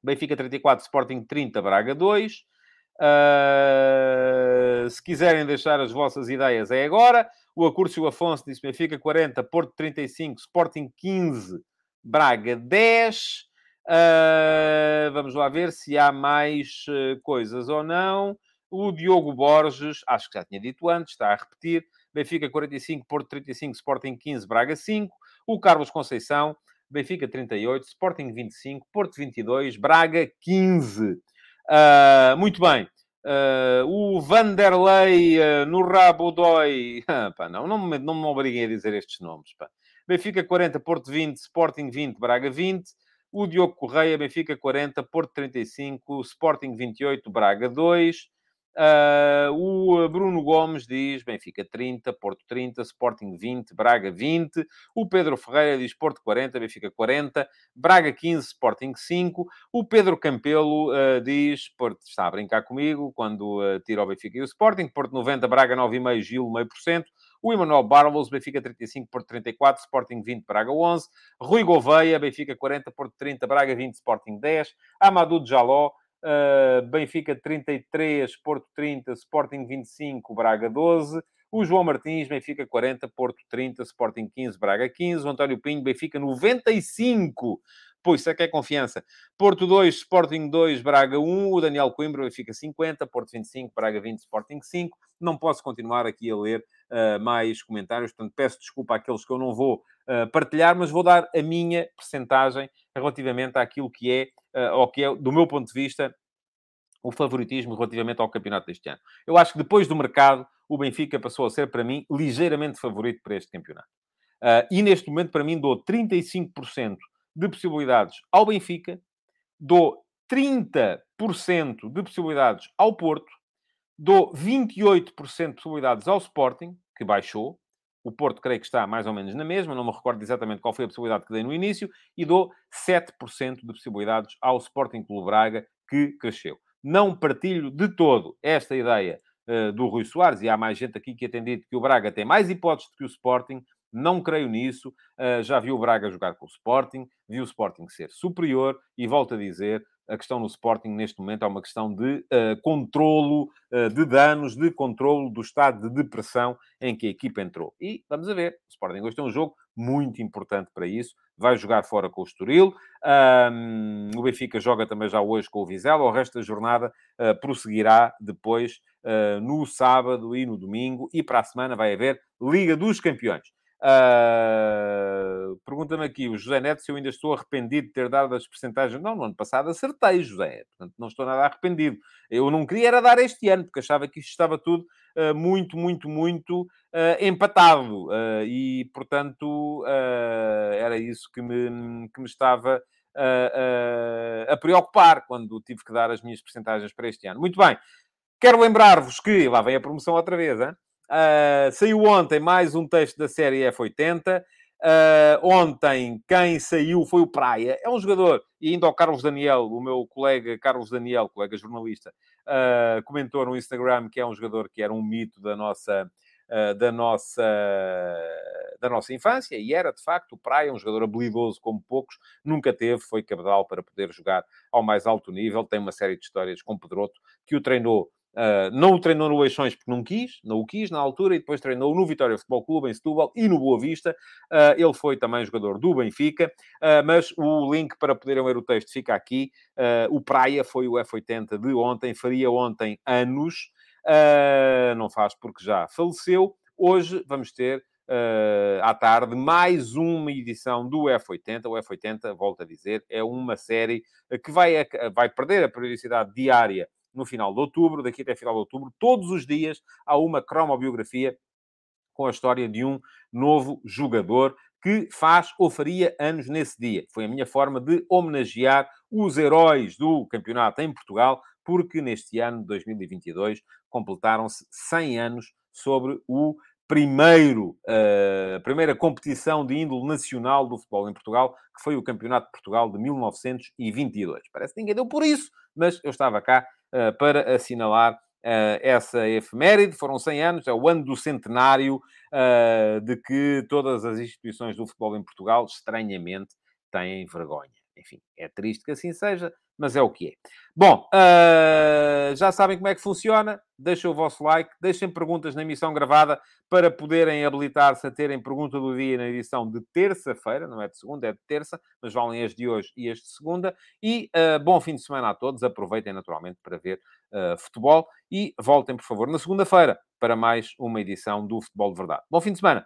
Benfica 34, Sporting 30, Braga 2. Uh, se quiserem deixar as vossas ideias, é agora. O Acúrcio Afonso disse Benfica 40, Porto 35, Sporting 15, Braga 10. Uh, vamos lá ver se há mais uh, coisas ou não. O Diogo Borges, acho que já tinha dito antes, está a repetir. Benfica 45, Porto 35, Sporting 15, Braga 5. O Carlos Conceição, Benfica 38, Sporting 25, Porto 22, Braga 15. Uh, muito bem. Uh, o Vanderlei uh, no rabo dói. pá, não, não, me, não me obriguem a dizer estes nomes. Pá. Benfica 40, Porto 20, Sporting 20, Braga 20. O Diogo Correia, Benfica 40, Porto 35, Sporting 28, Braga 2. Uh, o Bruno Gomes diz Benfica 30, Porto 30, Sporting 20, Braga 20. O Pedro Ferreira diz Porto 40, Benfica 40, Braga 15, Sporting 5. O Pedro Campelo uh, diz Porto está a brincar comigo quando uh, tira o Benfica e o Sporting. Porto 90, Braga 9,5, Gil meio por cento. O Emanuel Barlos, Benfica 35, Porto 34, Sporting 20, Braga 11. Rui Gouveia, Benfica 40, Porto 30, Braga 20, Sporting 10. Amadou Jaló, Uh, Benfica 33, Porto 30, Sporting 25, Braga 12. O João Martins, Benfica 40, Porto 30, Sporting 15, Braga 15. O António Pinho, Benfica 95. Pois, isso é que é confiança. Porto 2, Sporting 2, Braga 1. O Daniel Coimbra, Benfica 50, Porto 25, Braga 20, Sporting 5. Não posso continuar aqui a ler uh, mais comentários, portanto peço desculpa àqueles que eu não vou uh, partilhar, mas vou dar a minha percentagem relativamente àquilo que é uh, que é, do meu ponto de vista, o favoritismo relativamente ao campeonato deste ano. Eu acho que depois do mercado, o Benfica passou a ser, para mim, ligeiramente favorito para este campeonato. Uh, e neste momento, para mim, dou 35% de possibilidades ao Benfica, dou 30% de possibilidades ao Porto, dou 28% de possibilidades ao Sporting, que baixou, o Porto creio que está mais ou menos na mesma, não me recordo exatamente qual foi a possibilidade que dei no início, e dou 7% de possibilidades ao Sporting Clube Braga, que cresceu. Não partilho de todo esta ideia uh, do Rui Soares, e há mais gente aqui que tem dito que o Braga tem mais hipóteses do que o Sporting, não creio nisso. Uh, já vi o Braga jogar com o Sporting, vi o Sporting ser superior e volto a dizer: a questão no Sporting neste momento é uma questão de uh, controlo uh, de danos, de controlo do estado de depressão em que a equipa entrou. E vamos a ver, o Sporting hoje tem um jogo muito importante para isso. Vai jogar fora com o Estoril. Um, o Benfica joga também já hoje com o Vizela. O resto da jornada uh, prosseguirá depois no sábado e no domingo. E para a semana vai haver Liga dos Campeões. Uh, Pergunta-me aqui o José Neto se eu ainda estou arrependido de ter dado as percentagens. Não, no ano passado acertei, José. Portanto, não estou nada arrependido. Eu não queria era dar este ano, porque achava que isto estava tudo uh, muito, muito, muito uh, empatado. e, portanto, era isso que me, que me estava a preocupar quando tive que dar as minhas percentagens para este ano. Muito bem. Quero lembrar-vos que, lá vem a promoção outra vez, hein? Uh, saiu ontem mais um texto da série F80. Uh, ontem, quem saiu foi o Praia. É um jogador, e ainda o Carlos Daniel, o meu colega Carlos Daniel, colega jornalista, uh, comentou no Instagram que é um jogador que era um mito da nossa, uh, da nossa, da nossa infância, e era de facto o Praia, um jogador habilidoso como poucos, nunca teve, foi cabedal para poder jogar ao mais alto nível. Tem uma série de histórias com Pedroto, que o treinou Uh, não o treinou no Eixões porque não quis, não o quis na altura, e depois treinou no Vitória Futebol Clube, em Setúbal e no Boa Vista. Uh, ele foi também jogador do Benfica, uh, mas o link para poderem ler o texto fica aqui. o Praia foi o F80 de ontem, faria ontem anos, não faz porque já faleceu. Hoje vamos ter Uh, à tarde, mais uma edição do F80. O F80, volto a dizer, é uma série que vai, vai perder a periodicidade diária no final de outubro, daqui até final de outubro, todos os dias há uma cromobiografia com a história de um novo jogador que faz ou faria anos nesse dia. Foi a minha forma de homenagear os heróis do campeonato em Portugal, porque neste ano de 2022 completaram-se 100 anos sobre o primeiro, uh, primeira competição de índole nacional do futebol em Portugal, que foi o Campeonato de Portugal de 1922. Parece que ninguém deu por isso, mas eu estava cá para assinalar uh, essa efeméride. Foram 100 anos, é o ano do centenário de que todas as instituições do futebol em Portugal, estranhamente, têm vergonha. Enfim, é triste que assim seja, mas é o que é. Bom, uh, já sabem como é que funciona. Deixem o vosso like, deixem perguntas na emissão gravada para poderem habilitar-se a terem pergunta do dia na edição de terça-feira, não é de segunda, é de terça, mas valem as de hoje e as de segunda. E uh, bom fim de semana a todos. Aproveitem naturalmente para ver uh, futebol e voltem, por favor, na segunda-feira para mais uma edição do Futebol de Verdade. Bom fim de semana.